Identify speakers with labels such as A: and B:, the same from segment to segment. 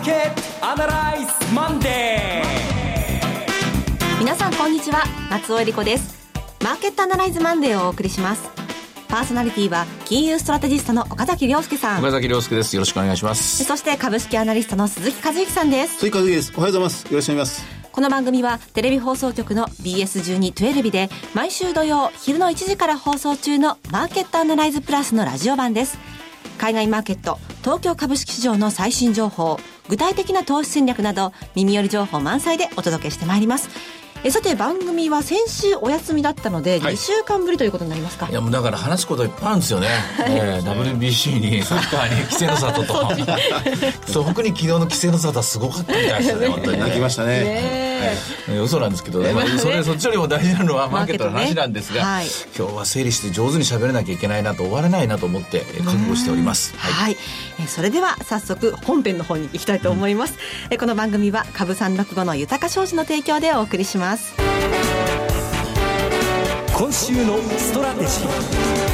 A: ーケットアナライズマンデ
B: ー。皆さんこんにちは松尾英里子です。マーケットアナライズマンデーをお送りします。パーソナリティは金融ストラテジストの岡崎良介さん。
C: 岡崎良介です。よろしくお願いします。
B: そして株式アナリストの鈴木一之さんです。
D: 鈴木一之です。おはようございます。よろしくお願いします。
B: この番組はテレビ放送局の BS1212 で毎週土曜昼の1時から放送中のマーケットアナライズプラスのラジオ版です。海外マーケット、東京株式市場の最新情報、具体的な投資戦略など耳寄り情報満載でお届けしてまいります。えさて番組は先週お休みだったので、2週間ぶりということになりますか。
C: いやもうだから話すこといっぱいあるんですよね、えー、WBC にサッカーに規制の里と。特に昨日の規制の里はすごかったみたいですね本当に
D: 泣きましたね。ね
C: はい、嘘なんですけど、まあ、それそっちよりも大事なのはマーケットの話なんですが、はい、今日は整理して上手に喋らなきゃいけないなと終わらないなと思って覚悟しております、
B: はい、はい、えそれでは早速本編の方に行きたいと思います、うん、えこの番組は株三六五の豊か商事の提供でお送りします
A: 今週のストラテジー。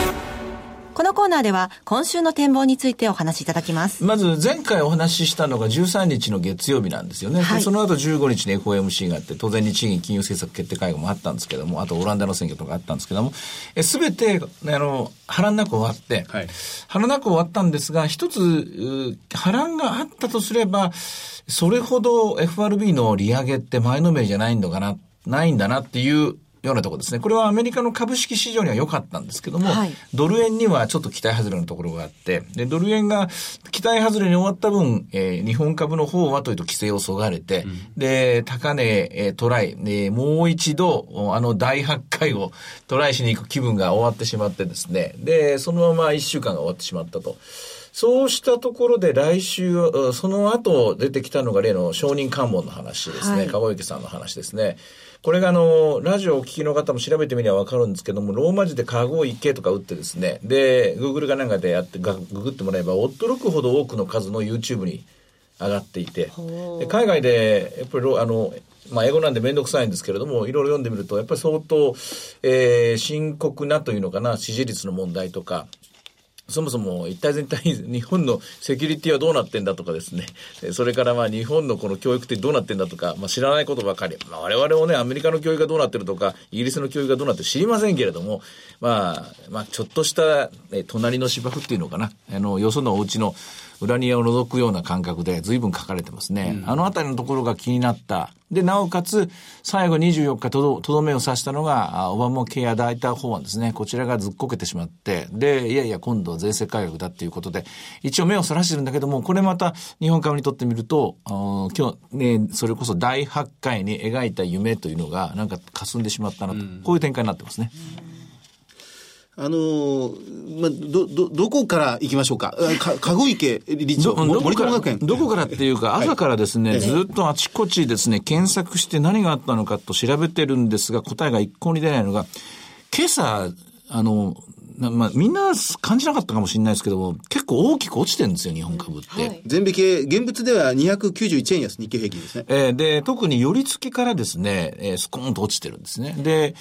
B: このコーナーでは今週の展望についてお話しいただきます。
C: まず前回お話ししたのが13日の月曜日なんですよね。はい、その後15日に FOMC があって、当然日銀金融政策決定会合もあったんですけども、あとオランダの選挙とかあったんですけども、すべて、あの、波乱なく終わって、はい、波乱なく終わったんですが、一つ、波乱があったとすれば、それほど FRB の利上げって前のめりじゃないのかな、ないんだなっていうようなところですね。これはアメリカの株式市場には良かったんですけども、はい、ドル円にはちょっと期待外れのところがあって、で、ドル円が期待外れに終わった分、えー、日本株の方はというと規制をそがれて、うん、で、高値、えー、トライ、ね、もう一度、あの大発会をトライしに行く気分が終わってしまってですね、で、そのまま一週間が終わってしまったと。そうしたところで来週、その後出てきたのが例の承認喚問の話ですね。はい、川池さんの話ですね。これがあの、ラジオをお聞きの方も調べてみればわかるんですけども、ローマ字でカゴ池とか打ってですね、で、グーグルかなんかでやって、ググってもらえば、驚くほど多くの数の YouTube に上がっていて、で海外で、やっぱり、あの、まあ、英語なんでめんどくさいんですけれども、いろいろ読んでみると、やっぱり相当、えー、深刻なというのかな、支持率の問題とか、そもそも一体全体日本のセキュリティはどうなってんだとかですね、それからまあ日本のこの教育ってどうなってんだとか、まあ知らないことばかり、まあ我々もね、アメリカの教育がどうなってるとか、イギリスの教育がどうなってる知りませんけれども、まあ、まあちょっとした、え隣の芝生っていうのかな、あの、よそのお家の裏庭を覗くような感覚で随分書かれてますね。うん、あのあたりのところが気になった。で、なおかつ、最後24日とど、とどめを刺したのが、オバマケア大胆法案ですね。こちらがずっこけてしまって、で、いやいや、今度は税制改革だっていうことで、一応目をそらしてるんだけども、これまた日本株にとってみると、今日ね、それこそ第8回に描いた夢というのが、なんか霞んでしまったなと、うん、こういう展開になってますね。うん
D: あのー、まあ、ど、ど、どこから行きましょうか？か、籠池理長、森友学園。
C: どこからっていうか、朝からですね、はい、ずっとあちこちですね、検索して何があったのかと調べてるんですが、答えが一向に出ないのが、今朝、あの、まあ、みんな感じなかったかもしれないですけども、結構大きく落ちてるんですよ、日本株って。はい、
D: 全米系、現物では291円安、日経平均ですね。
C: えー、で、特に寄り付きからですね、えー、スコーンと落ちてるんですね。で、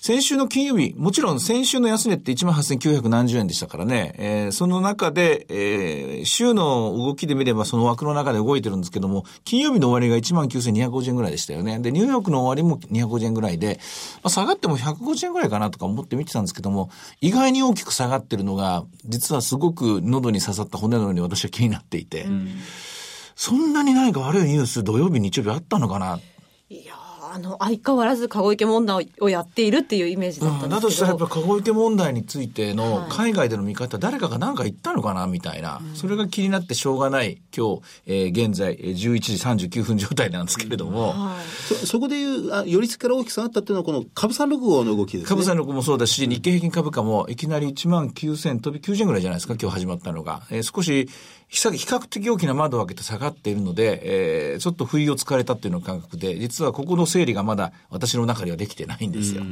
C: 先週の金曜日、もちろん先週の安値って18,900何十円でしたからね、えー、その中で、えー、週の動きで見ればその枠の中で動いてるんですけども、金曜日の終わりが19,250円ぐらいでしたよね。で、ニューヨークの終わりも250円ぐらいで、まあ、下がっても150円ぐらいかなとか思って見てたんですけども、意外にに大きく下がってるのが、実はすごく喉に刺さった骨のように私は気になっていて、うん、そんなに何か悪いニュース土曜日、日曜日あったのかな？
B: あの、相変わらず籠池問題をやっているっていうイメージだったんですけど、
C: だとしたらやっぱ籠池問題についての海外での見方、はい、誰かが何か言ったのかなみたいな、うん、それが気になってしょうがない今日、えー、現在11時39分状態なんですけれども。うん。はい、
D: そそこでいう、あ寄り付きから大きく下がったっていうのはこの株三六号の動きですね。
C: 株三六号もそうだし、日経平均株価もいきなり1万9000飛び90円ぐらいじゃないですか、今日始まったのが。えー、少し比較的大きな窓を開けて下がっているので、えー、ちょっと不意をつかれたっていうの感覚で、実はここの整理がまだ私の中ではできてないんですよ。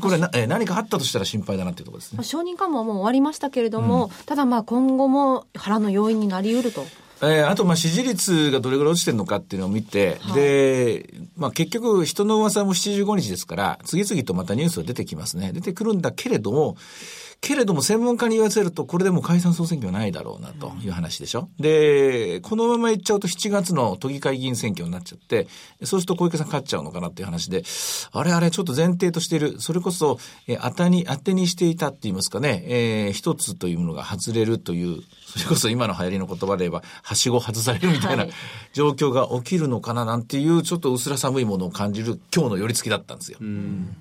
C: これな、えー、何かあったとしたら心配だなっていうところですね。
B: 承認緩和ももう終わりましたけれども、うん、ただまあ今後も腹の要因になり得ると。
C: えー、あと、ま、支持率がどれぐらい落ちてるのかっていうのを見て、はい、で、まあ、結局、人の噂も75日ですから、次々とまたニュースが出てきますね。出てくるんだけれども、けれども専門家に言わせると、これでもう解散総選挙はないだろうなという話でしょ？で、このままいっちゃうと7月の都議会議員選挙になっちゃって、そうすると小池さん勝っちゃうのかなっていう話で、あれあれちょっと前提としている、それこそ、え当たに、当てにしていたって言いますかね、えー、一つというものが外れるという、それこそ今の流行りの言葉で言えば、はしご外されるみたいな状況が起きるのかななんていう、ちょっと薄ら寒いものを感じる今日の寄り付きだったんですよ。うん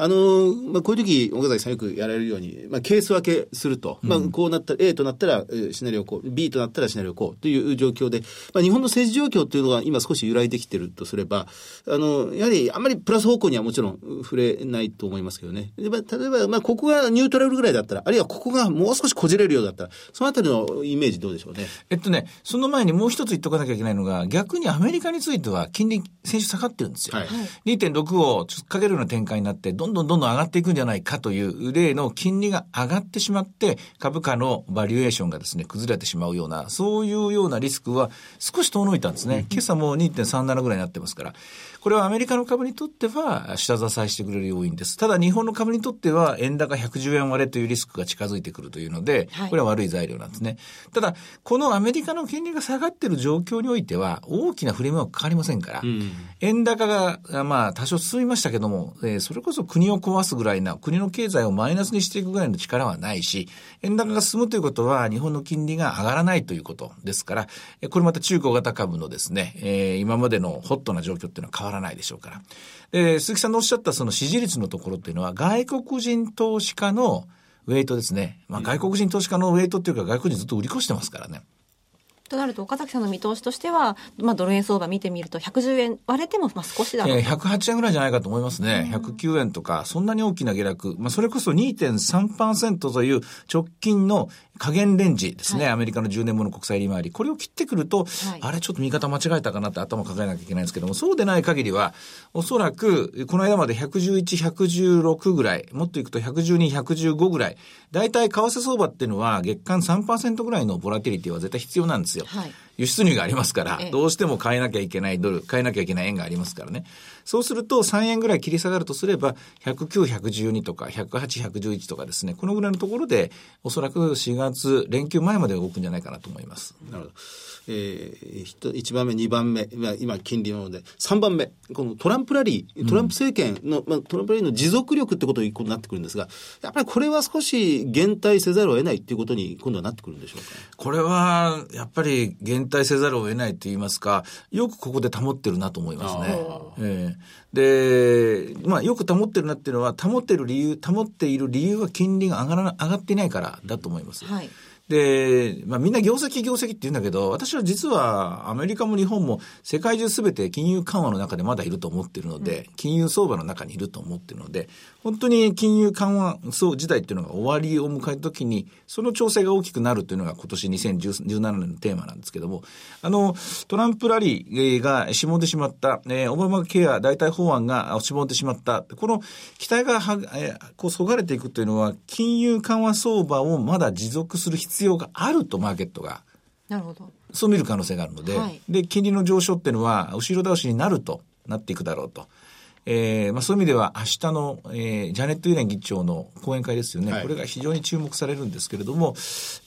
D: あの、まあ、こういう時、岡崎さんよくやられるように、まあ、ケース分けすると。まあ、こうなったら、A となったら、シナリオこう、B となったらシナリオこうという状況で、まあ、日本の政治状況というのが今少し揺らいできてるとすれば、あの、やはりあんまりプラス方向にはもちろん触れないと思いますけどね。例えば、まあ、ここがニュートラルぐらいだったら、あるいはここがもう少しこじれるようだったら、そのあたりのイメージどうでしょうね？
C: えっとね、その前にもう一つ言っとかなきゃいけないのが、逆にアメリカについては金利、先週下がってるんですよ。はい、2.6をかけるような展開になって、どんどんどんどん上がっていくくんじゃないかという例の金利が上がってしまって、株価のバリュエーションがですね、崩れてしまうような、そういうようなリスクは少し遠のいたんですね。今朝も2.37ぐらいになってますから。これはアメリカの株にとっては下支えしてくれる要因です。ただ日本の株にとっては円高110円割れというリスクが近づいてくるというので、これは悪い材料なんですね。ただ、このアメリカの金利が下がっている状況においては大きな振り目はかかりませんから、うん、円高がまあ多少進みましたけども、えー、それこそ国を壊すぐらいな、国の経済をマイナスにしていくぐらいの力はないし、円高が進むということは日本の金利が上がらないということですから、これまた中小型株のですね、えー、今までのホットな状況っていうのは変わらないでしょうから。で、鈴木さんのおっしゃったその支持率のところっていうのは外国人投資家のウェイトですね。まあ外国人投資家のウェイトっていうか外国人ずっと売り越してますからね。
B: となると岡崎さんの見通しとしては、まあ、ドル円相場見てみると110円割れてもまあ少しだろう、
C: えー、108円ぐらいじゃないかと思いますね、うん、109円とかそんなに大きな下落、まあ、それこそ2.3%という直近の下限レンジですね、はい、アメリカの10年もの国債利回り。これを切ってくると、はい、あれちょっと見方間違えたかなって頭を抱えなきゃいけないんですけどもそうでない限りはおそらくこの間まで111、116ぐらいもっといくと112、115ぐらい。大体為替相場っていうのは月間3%ぐらいのボラティリティは絶対必要なんですよ。はい。輸出入がありますから、どうしても買えなきゃいけないドル、買えなきゃいけない円がありますからね。そうすると3円ぐらい切り下がるとすれば、109、112とか、108、111とかですね、このぐらいのところで、おそらく4月連休前まで動くんじゃないかなと思います。
D: なるほど。えー、1番目、2番目、今、金利なので、3番目、このトランプラリー、トランプ政権の、うん、まあ、トランプラリーの持続力ってことになってくるんですが、やっぱりこれは少し減退せざるを得ないっていうことに今度はなってくるんでしょうか？
C: これは、やっぱり減退せざるを得ないと言いますか、よくここで保ってるなと思いますね。えー、で、まあ、よく保ってるなっていうのは、保ってる理由、保っている理由は金利が上がら上がっていないからだと思います。はいで、まあみんな業績業績って言うんだけど、私は実はアメリカも日本も世界中すべて金融緩和の中でまだいると思っているので、うん、金融相場の中にいると思っているので、本当に金融緩和時代っていうのが終わりを迎えた時に、その調整が大きくなるというのが今年2017年のテーマなんですけども、あの、トランプラリーがしぼんでしまった、えー、オバマケア代替法案がしぼんでしまった、この期待がは、えー、こう、そがれていくというのは、金融緩和相場をまだ持続する必要必要があると、マーケットが。
B: なるほど。
C: そう見る可能性があるので、はい、で、金利の上昇っていうのは、後ろ倒しになると、なっていくだろうと。えーまあ、そういう意味では明日の、えー、ジャネット・イレン議長の講演会ですよね、はい、これが非常に注目されるんですけれども、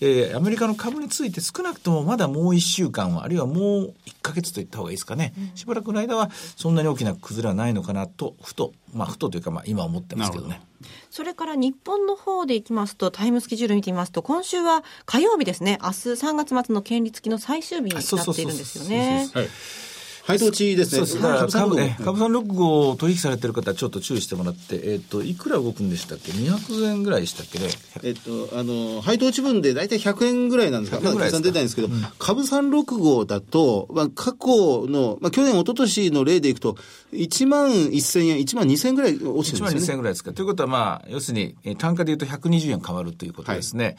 C: えー、アメリカの株について少なくともまだもう1週間は、あるいはもう1か月といった方がいいですかね、うん、しばらくの間はそんなに大きな崩れはないのかなと、ふと、まあ、ふとというか、まあ、今思ってますけどね。
B: それから日本の方でいきますと、タイムスケジュール見てみますと、今週は火曜日ですね、明日3月末の権利付きの最終日になっているんですよね。
D: 配当値ですね。そう
C: です株ね、株三六号取引されてる方、ちょっと注意してもらって、えっ、ー、と、いくら動くんでしたっけ ?200 円ぐらいでしたっけね？
D: えっ、と、あの、配当値分で大体100円ぐらいなんですが、まだ計算出ないんですけど、うん、株三六号だと、まあ、過去の、まあ、去年、一昨年の例でいくと、1万1000円、1万2000円ぐらい落ちてるんです
C: よ、ね。1万2000円ぐらいですか？ということは、まあ、要するに、単価で言うと120円変わるということですね。はい、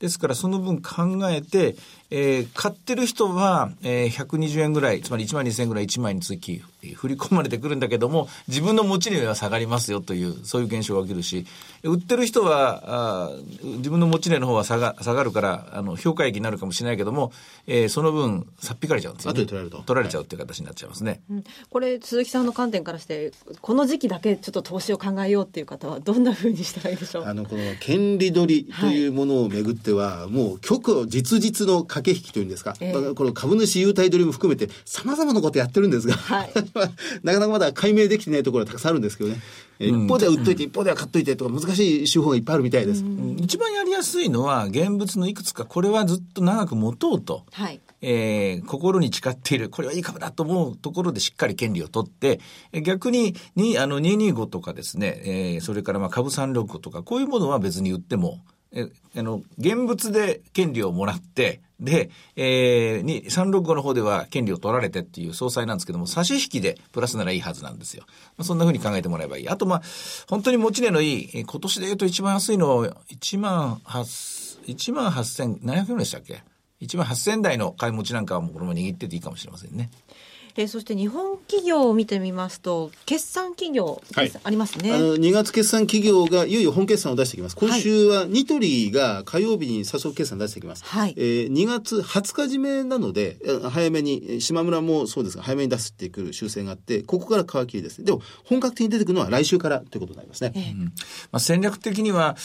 C: ですから、その分考えて、えー、買ってる人は、えー、120円ぐらい、つまり1万2000円ぐらい1枚につき、振り込まれてくるんだけども、自分の持ち値は下がりますよという、そういう現象が起きるし、売ってる人は、あ自分の持ち値の方は下が下がるから、あの、評価益になるかもしれないけども、えー、その分、さっぴかれちゃうんですよ、ね。
D: 後で取られると。
C: 取られちゃうっていう形になっちゃいますね。
B: うん、これ、鈴木さんの観点からして、この時期だけちょっと投資を考えようっていう方は、どんなふうにしたらいいでしょう？
D: あの、この、権利取りというものをめぐっては、はい、もう、極実実の駆け引きというんですか、えー、この株主優待取りも含めて、さまざまなことやってるんですが、はい、なかなかまだ解明できてないところはたくさんあるんですけどね。うん、一方では売っといて、一方では買っといてとか難しい手法がいっぱいあるみたいです。
C: 一番やりやすいのは現物のいくつかこれはずっと長く持とうと。はい。えー、心に誓っている、これはいい株だと思うところでしっかり権利を取って、逆に、に、あの、225とかですね、えー、それからまあ株365とか、こういうものは別に売っても、あの、現物で権利をもらって、で、えー、365の方では権利を取られてっていう総裁なんですけども、差し引きでプラスならいいはずなんですよ。まあ、そんな風に考えてもらえばいい。あと、まあ、本当に持ち値のいい、今年で言うと一番安いの、1万8、1万8700円でしたっけ ?1 万8000台の買い持ちなんかはもうこのまま握ってていいかもしれませんね。
B: えー、そして日本企業を見てみますと、決算企業、はい、ありますね。あ
D: の、2月決算企業がいよいよ本決算を出してきます。今週はニトリが火曜日に早速決算出してきます。はい。えー、2月20日締めなので、早めに、島村もそうですが、早めに出してくる修正があって、ここから皮切りです。でも、本格的に出てくるのは来週からということになりますね。えー、うん、ま
C: あ、戦略的には、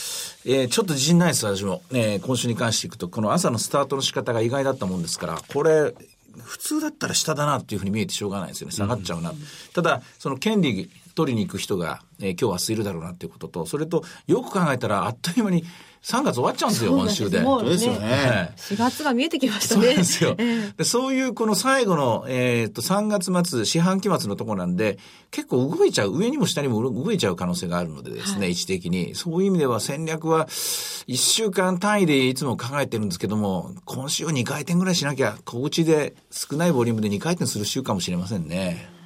C: えー、ちょっと自信ないです、私も。えー、今週に関していくと、この朝のスタートの仕方が意外だったもんですから、これ、普通だったら下だなっていうふうに見えてしょうがないですよね。下がっちゃうな。うん、ただ、その権利取りに行く人が、えー、今日は明日いるだろうなっていうことと、それと、よく考えたら、あっという間に3月終わっちゃうんですよ、今週で。
B: そうですよね。4月が見えてきましたね。
C: そうですよ。でそういうこの最後の、えっと、3月末、四半期末のところなんで、結構動いちゃう、上にも下にも動いちゃう可能性があるのでですね、はい、位置的に。そういう意味では戦略は、1週間単位でいつも考えてるんですけども、今週は2回転ぐらいしなきゃ、小口で少ないボリュームで2回転する週かもしれませんね。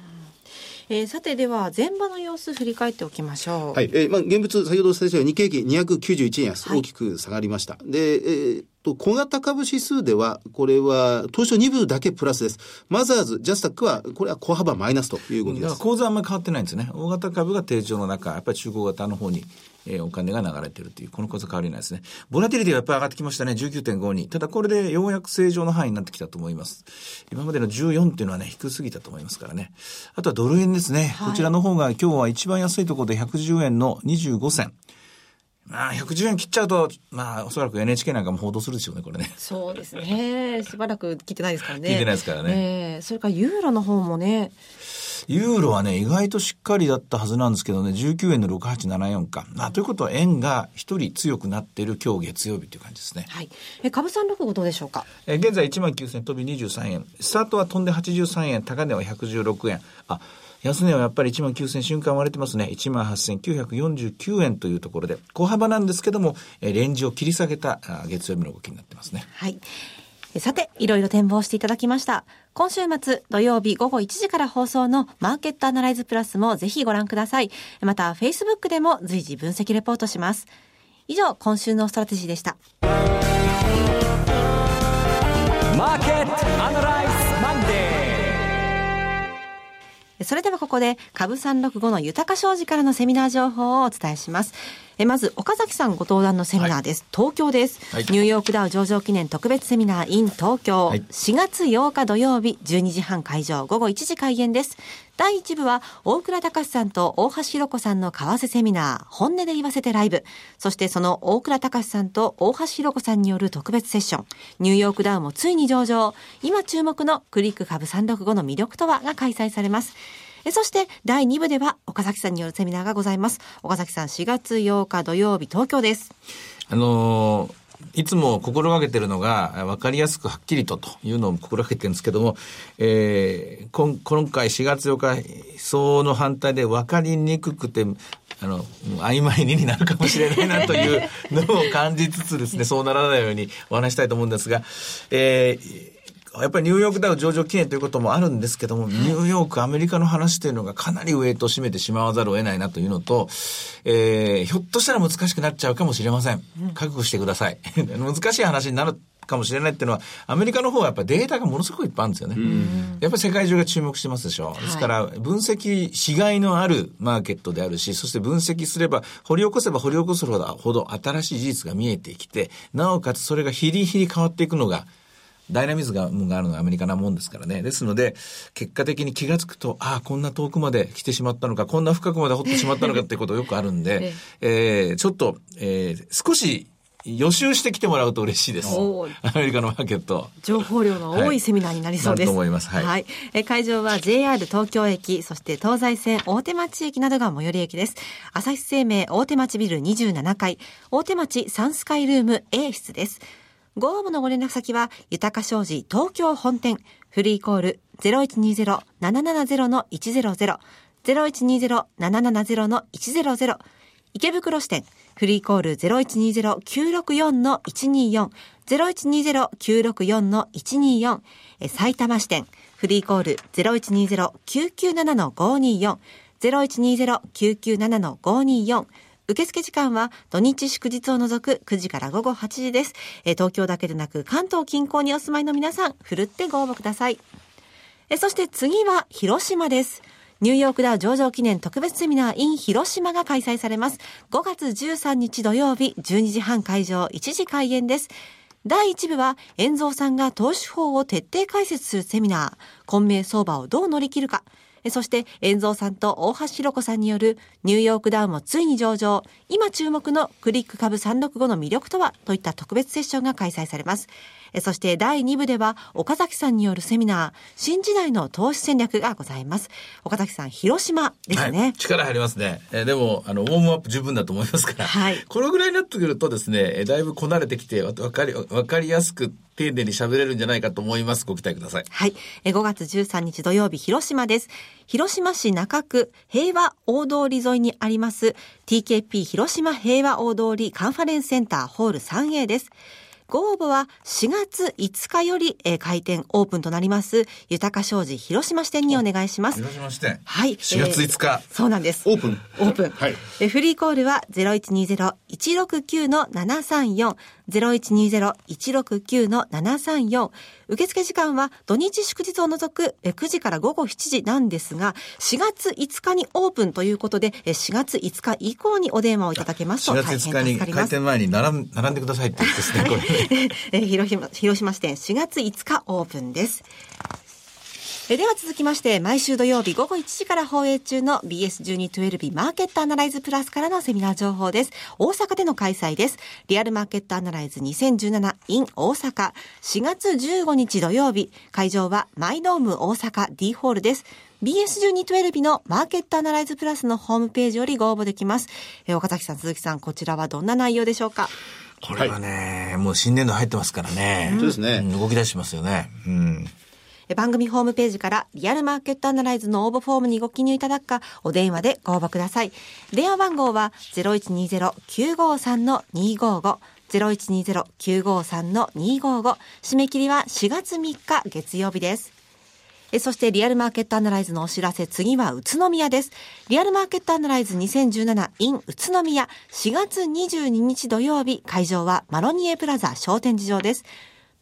B: えー、さてでは前場の様子振り返っておきましょ
D: う。はい。えー、まあ現物先ほどお伝えしたように日経平均291円安、大きく下がりました。で、えーと、小型株指数では、これは、東証2部だけプラスです。マザーズ、ジャスタックは、これは小幅マイナスという動きです。
C: 構図はあんまり変わってないんですね。大型株が定常の中、やっぱり中古型の方にえー、お金が流れてるという、この数変わりないですね。ボラティリティはやっぱり上がってきましたね。19.5に。ただこれでようやく正常の範囲になってきたと思います。今までの14っていうのはね、低すぎたと思いますからね。あとはドル円ですね。はい、こちらの方が今日は一番安いところで110円の25銭。まあ、110円切っちゃうと、まあ、おそらく NHK なんかも報道するでしょうね、これね。
B: そうですね。しばらく切ってないですからね。
C: 切ってないですからね。
B: えー、それからユーロの方もね、
C: ユーロはね、意外としっかりだったはずなんですけどね、19円の6874か。あということは円が一人強くなっている今日月曜日という感じですね。
B: はい。え、株三六五どうでしょうか？
C: え、現在1万9000飛び23円。スタートは飛んで83円、高値は116円。あ、安値はやっぱり1万9000瞬間割れてますね。1万8949円というところで、小幅なんですけども、えレンジを切り下げた月曜日の動きになってますね。
B: はい。さて、いろいろ展望していただきました。今週末土曜日午後1時から放送のマーケットアナライズプラスもぜひご覧ください。また、Facebook でも随時分析レポートします。以上、今週のストラテジーでした。
A: マーケットアナライズマンデ
B: ーそれではここで株365の豊商事からのセミナー情報をお伝えします。えまず岡崎さんご登壇のセミナーです、はい、東京です、はい、ニューヨークダウ上場記念特別セミナー in 東京、はい、4月8日土曜日12時半会場午後1時開演です。第1部は大倉隆さんと大橋弘子さんの為替セミナー本音で言わせてライブ。そしてその大倉隆さんと大橋弘子さんによる特別セッション。ニューヨークダウもついに上場。今注目のクリック株365の魅力とはが開催されますえそして第2部では岡崎さんによるセミナーがございます。岡崎さん4月8日土曜日東京です。
C: あのーいつも心がけてるのが、分かりやすくはっきりとというのを心がけてるんですけども、えー、今今回4月8日、その反対で分かりにくくて、あの、曖昧にになるかもしれないなというのを感じつつですね、そうならないようにお話したいと思うんですが、えー、やっぱりニューヨークダウ上場記念ということもあるんですけども、ニューヨーク、アメリカの話というのがかなりウェイトを占めてしまわざるを得ないなというのと、えー、ひょっとしたら難しくなっちゃうかもしれません。覚悟してください。難しい話になるかもしれないっていうのは、アメリカの方はやっぱデータがものすごくいっぱいあるんですよね。やっぱり世界中が注目してますでしょ。ですから、分析しがいのあるマーケットであるし、そして分析すれば、掘り起こせば掘り起こすほどほど新しい事実が見えてきて、なおかつそれがヒリヒリ変わっていくのが、ダイナミズムがあるのはアメリカなもんですからね。ですので、結果的に気がつくと、ああ、こんな遠くまで来てしまったのか、こんな深くまで掘ってしまったのかってことよくあるんで、えー、ちょっと、えー、少し予習してきてもらうと嬉しいです。アメリカのマーケット。
B: 情報量の多いセミナーになりそうです。
C: はい、と思います。はい。はい、
B: え会場は JR 東京駅、そして東西線大手町駅などが最寄り駅です。朝日生命大手町ビル27階、大手町サンスカイルーム A 室です。ご応募のご連絡先は、豊か商事東京本店、フリーコール0120-770-100、0120-770-100、池袋支店、フリーコール0120-964-124、0120-964-124、埼玉支店、フリーコール0120-997-524、0120-997-524、受付時間は土日祝日を除く9時から午後8時です。え東京だけでなく関東近郊にお住まいの皆さん、ふるってご応募ください。えそして次は広島です。ニューヨークダウ上場記念特別セミナー in 広島が開催されます。5月13日土曜日、12時半会場、1時開演です。第1部は、遠蔵さんが投資法を徹底解説するセミナー、混迷相場をどう乗り切るか。そして、遠蔵さんと大橋弘子さんによるニューヨークダウンもついに上場、今注目のクリック株365の魅力とは？といった特別セッションが開催されます。そして第2部では岡崎さんによるセミナー、新時代の投資戦略がございます。岡崎さん、広島ですね。はい、
C: 力入りますね。えー、でも、あの、ウォームアップ十分だと思いますから、はい、このぐらいになってくるとですね、だいぶこなれてきて、わかり、わかりやすく丁寧に喋れるんじゃないかと思います。ご期待ください。
B: はい。5月13日土曜日、広島です。広島市中区平和大通り沿いにあります TKP 広島平和大通りカンファレンスセンターホール 3A です。ご応募は4月5日より、えー、開店オープンとなります、豊か商事広島支店にお願いします。
C: 広島支店
B: はい。
C: 4月5日、
B: えー、そうなんです。
D: オープン。
B: オープン。はい。えフリーコールは0120-169-734、0120-169-734。受付時間は土日祝日を除く9時から午後7時なんですが、4月5日にオープンということで、4月5日以降にお電話をいただけますと大変助かります。4月5日に
C: 開店前に並ん並んでくださいって言ってですね、こ
B: れ。広島、広島支店4月5日オープンです。えでは続きまして、毎週土曜日午後1時から放映中の BS1212 マーケットアナライズプラスからのセミナー情報です。大阪での開催です。リアルマーケットアナライズ 2017in 大阪。4月15日土曜日、会場はマイドーム大阪 D ホールです。BS1212 のマーケットアナライズプラスのホームページよりご応募できます。え岡崎さん、鈴木さん、こちらはどんな内容でしょうか？
C: これはね、はい、もう新年度入ってますからね。
D: そうですね、
C: 動き出しますよね。うん。
B: 番組ホームページからリアルマーケットアナライズの応募フォームにご記入いただくか、お電話でご応募ください。電話番号は0120-953-255。0120-953-255締め切りは4月3日月曜日です。そしてリアルマーケットアナライズのお知らせ、次は宇都宮です。リアルマーケットアナライズ 2017in 宇都宮4月22日土曜日、会場はマロニエプラザ商店事情です。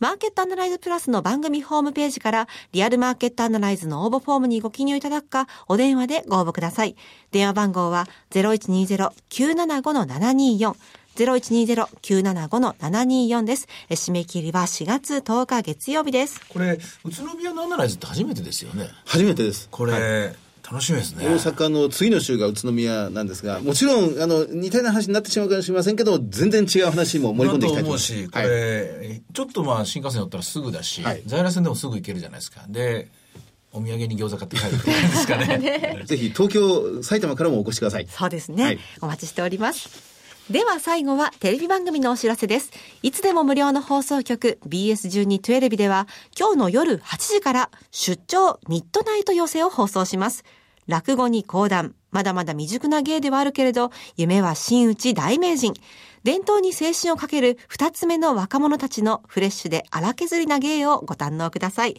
B: マーケットアナライズプラスの番組ホームページからリアルマーケットアナライズの応募フォームにご記入いただくか、お電話でご応募ください。電話番号は0120-975-724 0120-975-724です。締め切りは4月10日月曜日です。
C: これ、宇都宮のアナライズって初めてですよね。
D: 初めてです。
C: これ、はい楽しみですね。
D: 大阪の次の週が宇都宮なんですが、もちろん、あの、似たような話になってしまうかもしれませんけど、全然違う話も盛り込んでいきたいと思います。
C: し、これ、はい、ちょっとまあ、新幹線乗ったらすぐだし、はい、在来線でもすぐ行けるじゃないですか。で、お土産に餃子買って帰るってですかね。
D: ぜひ、東京、埼玉からもお越しください。
B: そうですね。はい、お待ちしております。では最後はテレビ番組のお知らせです。いつでも無料の放送局 BS1212 では今日の夜8時から出張ミッドナイト寄せを放送します。落語に講談、まだまだ未熟な芸ではあるけれど、夢は真打ち大名人。伝統に青春をかける二つ目の若者たちのフレッシュで荒削りな芸をご堪能ください。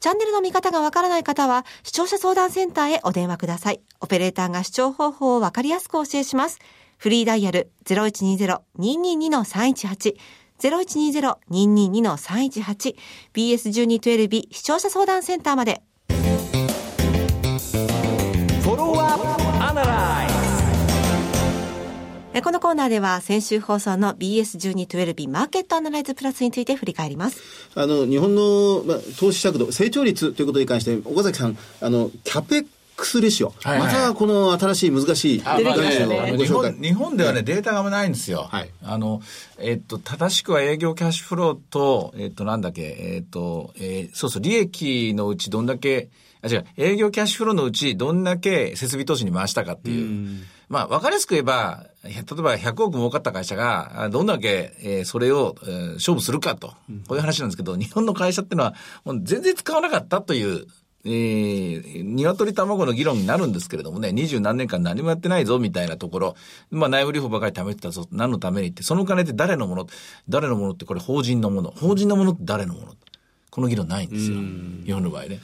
B: チャンネルの見方がわからない方は、視聴者相談センターへお電話ください。オペレーターが視聴方法をわかりやすくお教えします。フリーダイヤル0120-222-318 0120-222-318 BS1212 視聴者相談センターまで。このコーナーでは先週放送の BS1212 マーケットアナライズプラスについて振り返ります。
D: あの、日本の、まあ、投資尺度、成長率ということに関して、岡崎さん、あの、キャペックスレシオ。
C: はいはい
D: またこの新しい難しい概念をご紹介
C: 本。日本ではね、データがないんですよ。
D: はい
C: あの、えっと、正しくは営業キャッシュフローと、えっと、なんだっけ、えっと、えーそうそう、利益のうちどんだけ、あ、違う、営業キャッシュフローのうちどんだけ設備投資に回したかっていう。まあ、わかりやすく言えば、例えば100億儲かった会社が、あどんだけ、えーそれを、えー勝負するかと。こういう話なんですけど、日本の会社ってのは、もう全然使わなかったという、えー、鶏卵の議論になるんですけれどもね、二十何年間何もやってないぞ、みたいなところ。まあ、内部留保ばかり貯めてたぞ、何のためにって、そのお金って誰のもの？誰のものってこれ法人のもの。法人のものって誰のもの？この議論ないんですよ。日本の場合ね。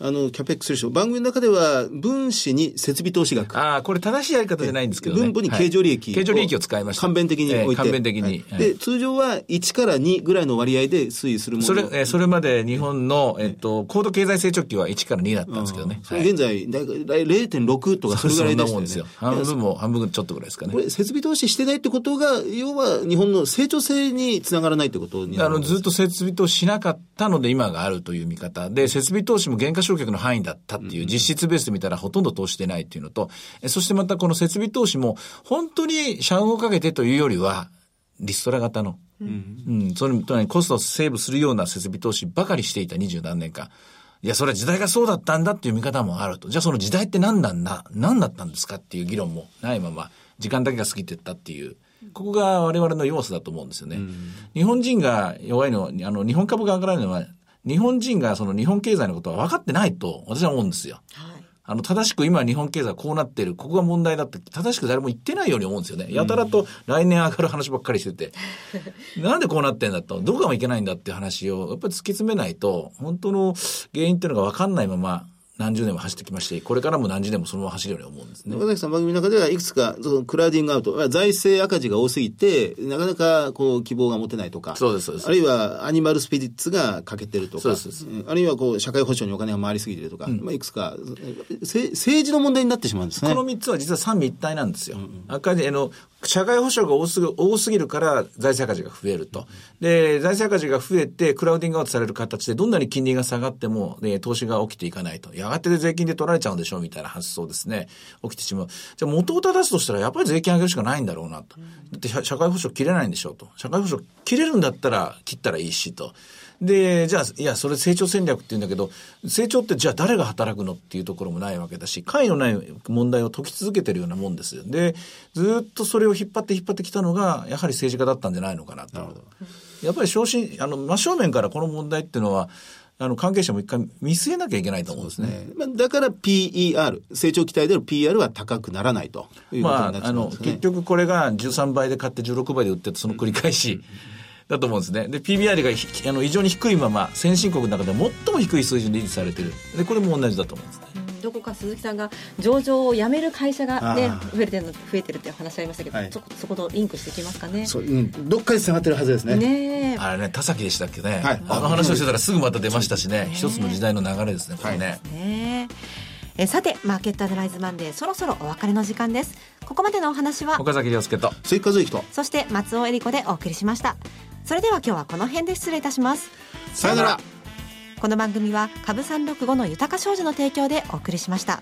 D: あの、キャペックスレシオ。番組の中では、分子に設備投資額。
C: ああ、これ正しいやり方じゃないんですけどね。
D: 分母に経常利益、
C: はい経常利益を使いました。
D: 簡便的に置いて。
C: えー的に。
D: はい
C: はい
D: で、通常は1から2ぐらいの割合で推移するもの。
C: それ、えーそれまで日本の、えっと、高度経済成長期は1から2だったんですけどね。
D: 現在、だいたい0.6とかそれぐらいでしたよね。
C: そんですよ。半分も、半分ちょっとぐらいですかね
D: こ。れ、設備投資してないってことが、要は日本の成長性につながらないってことにな
C: あの、
D: るんです
C: ずっと設備投資しなかったので今があるという見方で、設備投資も減価償却の範囲だったっていう、実質ベースで見たらほとんど投資してないっていうのと、えそしてまたこの設備投資も、本当に社運をかけてというよりは、リストラ型の、うん、それとにコストをセーブするような設備投資ばかりしていた二十何年間。いや、それは時代がそうだったんだっていう見方もあると。じゃあその時代って何なんだ、何だったんですかっていう議論もないまま、時間だけが過ぎてったっていう。ここが我々の要素だと思うんですよね。日本人が弱いのは、あの、日本株が上がらないのは、日本人がその日本経済のことは分かってないと私は思うんですよ。あの、正しく今日本経済はこうなってる、ここが問題だって、正しく誰も言ってないように思うんですよね。やたらと来年上がる話ばっかりしてて、なんでこうなってんだと、どこがいけないんだっていう話を、やっぱり突き詰めないと、本当の原因っていうのが分かんないまま、何十年も走ってきまして、これからも何十年もそのまま走るように思うんですね。
D: 岡崎さん番組の中ではいくつかそのクラウディングアウト、まあ財政赤字が多すぎて、なかなかこう希望が持てないとか、
C: そうですそうです
D: あるいはアニマルスピリッツが欠けてるとか、
C: そうです
D: あるいはこう社会保障にお金が回りすぎてるとか、まあいくつか、せ政治の問題になってしまうんですね。
C: この3つは実は三位一体なんですよ。赤字、あの、社会保障が多すぎ多すぎるから財政赤字が増えると。で、財政赤字が増えて、クラウディングアウトされる形で、どんなに金利が下がっても、ね、投資が起きていかないと。やがて税金で取られちゃうんでしょうみたいな発想ですね。起きてしまう。じゃあ元を正すとしたら、やっぱり税金上げるしかないんだろうなと。だって社社会保障切れないんでしょうと。社会保障切れるんだったら切ったらいいしと。で、じゃあ、いや、それ成長戦略って言うんだけど、成長ってじゃあ誰が働くのっていうところもないわけだし、解のない問題を解き続けてるようなもんですよ。で、ずっとそれを引っ張って引っ張ってきたのが、やはり政治家だったんじゃないのかなと。やっぱり昇進、あの、真正面からこの問題っていうのは、あの、関係者も一回見据えなきゃいけないと思うんですね。
D: まあだから PER、成長期待での PER は高くならないということになっ、て
C: まああの、
D: しまうんですね。
C: 結局これが13倍で買って16倍で売ってその繰り返しだと思うんですね。で、PBR がひあの異常に低いまま、先進国の中で最も低い水準で維持されてる。で、これも同じだと思うんですね。
B: どこか鈴木さんが上場をやめる会社がね増えてるの増えてるっていう話ありましたけど、
D: はい
B: そこそことリンクしてきますかね？
D: そう、うん、どっかで繋がってるはずですね。
B: ねえ
C: あれね、田崎でしたっけね。
D: はい
C: あの話をしてたらすぐまた出ましたしね。一つの時代の流れですね、これね。
B: ねええさてマーケットアナライズマンデーそろそろお別れの時間ですここまでのお話は
C: 岡崎亮介と。
D: 追加随記と。
B: そして松尾恵里子でお送りしましたそれでは今日はこの辺で失礼いたします
D: さよなら。
B: この番組は株365の豊か商事の提供でお送りしました。